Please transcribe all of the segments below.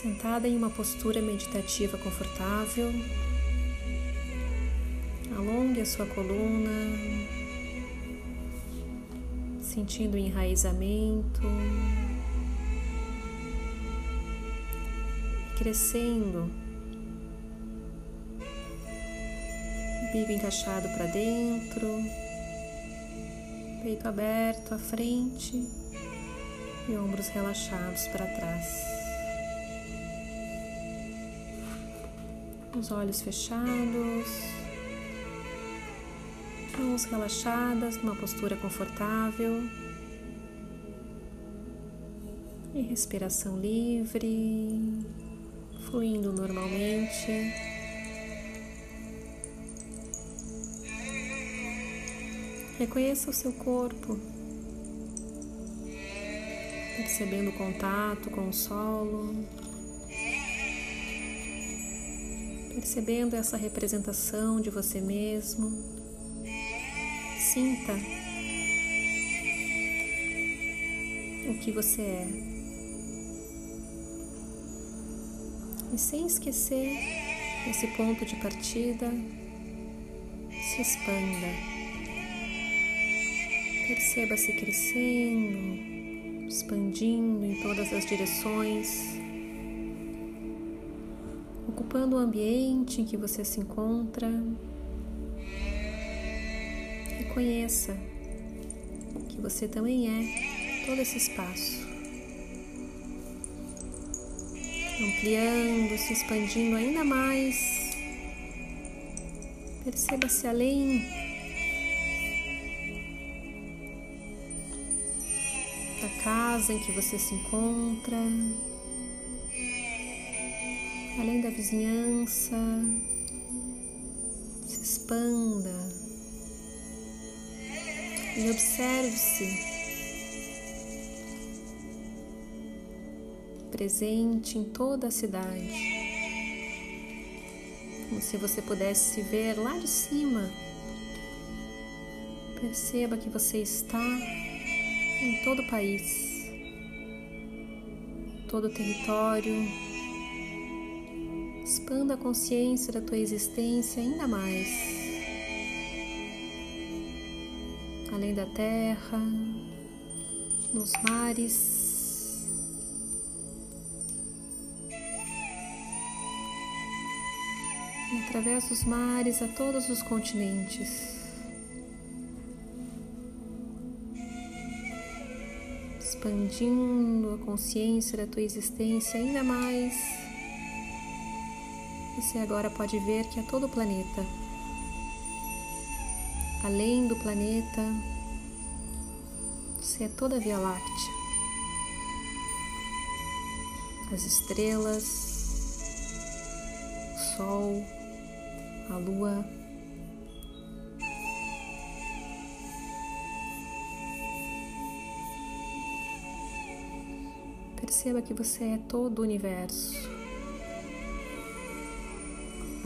Sentada em uma postura meditativa confortável, alongue a sua coluna, sentindo o enraizamento, crescendo, bico encaixado para dentro, peito aberto à frente e ombros relaxados para trás. Os olhos fechados, mãos relaxadas numa postura confortável e respiração livre, fluindo normalmente. Reconheça o seu corpo, percebendo o contato com o solo. Percebendo essa representação de você mesmo. Sinta o que você é. E sem esquecer esse ponto de partida, se expanda. Perceba-se crescendo, expandindo em todas as direções ocupando o ambiente em que você se encontra. Reconheça que você também é todo esse espaço. Ampliando, se expandindo ainda mais. Perceba-se além da casa em que você se encontra além da vizinhança, se expanda. E observe-se presente em toda a cidade, como se você pudesse se ver lá de cima. Perceba que você está em todo o país, todo o território expanda a consciência da tua existência ainda mais. Além da terra, nos mares, e através dos mares a todos os continentes. Expandindo a consciência da tua existência ainda mais você agora pode ver que é todo o planeta. Além do planeta, você é toda a Via Láctea. As estrelas, o Sol, a Lua. Perceba que você é todo o universo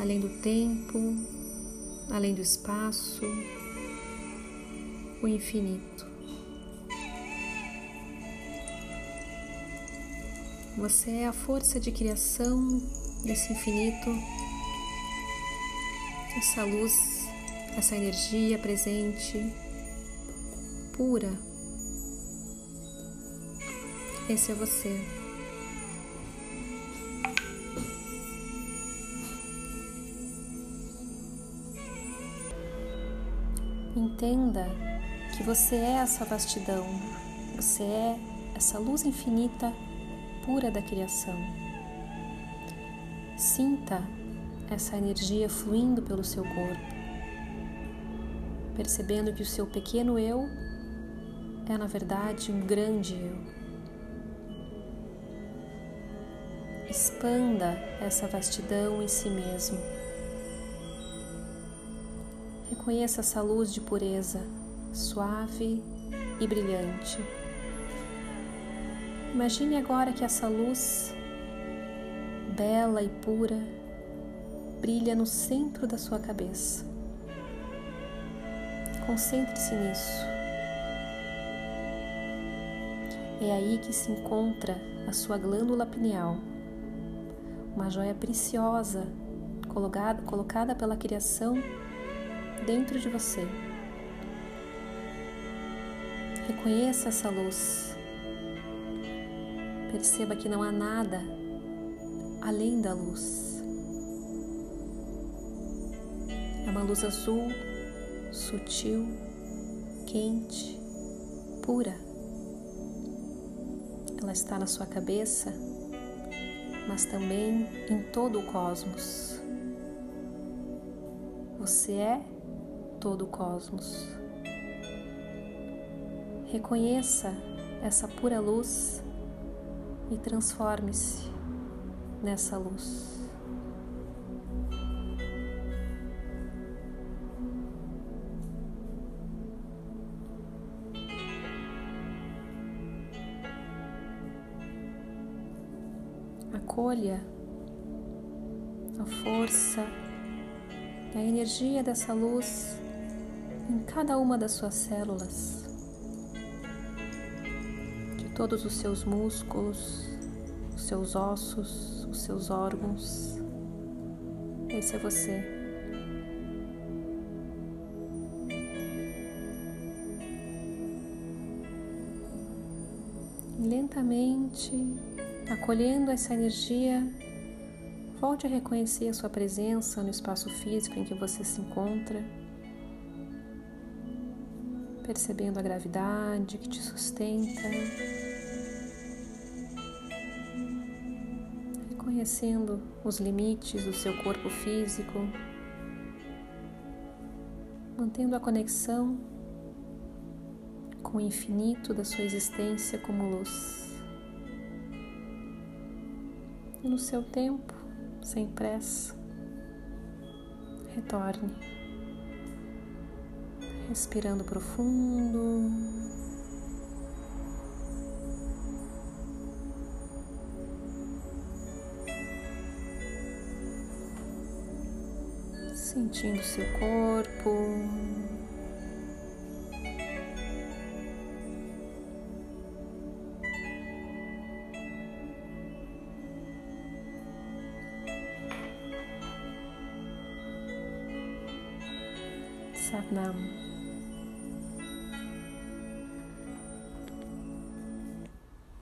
além do tempo, além do espaço, o infinito. Você é a força de criação desse infinito, essa luz, essa energia presente, pura. Esse é você. Entenda que você é essa vastidão, você é essa luz infinita pura da criação. Sinta essa energia fluindo pelo seu corpo, percebendo que o seu pequeno eu é, na verdade, um grande eu. Expanda essa vastidão em si mesmo. Reconheça essa luz de pureza, suave e brilhante. Imagine agora que essa luz, bela e pura, brilha no centro da sua cabeça. Concentre-se nisso. É aí que se encontra a sua glândula pineal, uma joia preciosa colocada, colocada pela criação dentro de você. Reconheça essa luz. Perceba que não há nada além da luz. É uma luz azul, sutil, quente, pura. Ela está na sua cabeça, mas também em todo o cosmos. Você é todo o cosmos. Reconheça essa pura luz e transforme-se nessa luz. Acolha a força, a energia dessa luz em cada uma das suas células, de todos os seus músculos, os seus ossos, os seus órgãos. Esse é você. Lentamente, acolhendo essa energia, volte a reconhecer a sua presença no espaço físico em que você se encontra percebendo a gravidade que te sustenta, reconhecendo os limites do seu corpo físico, mantendo a conexão com o infinito da sua existência como luz. E no seu tempo, sem pressa, retorne respirando profundo. Sentindo seu corpo. Satnam.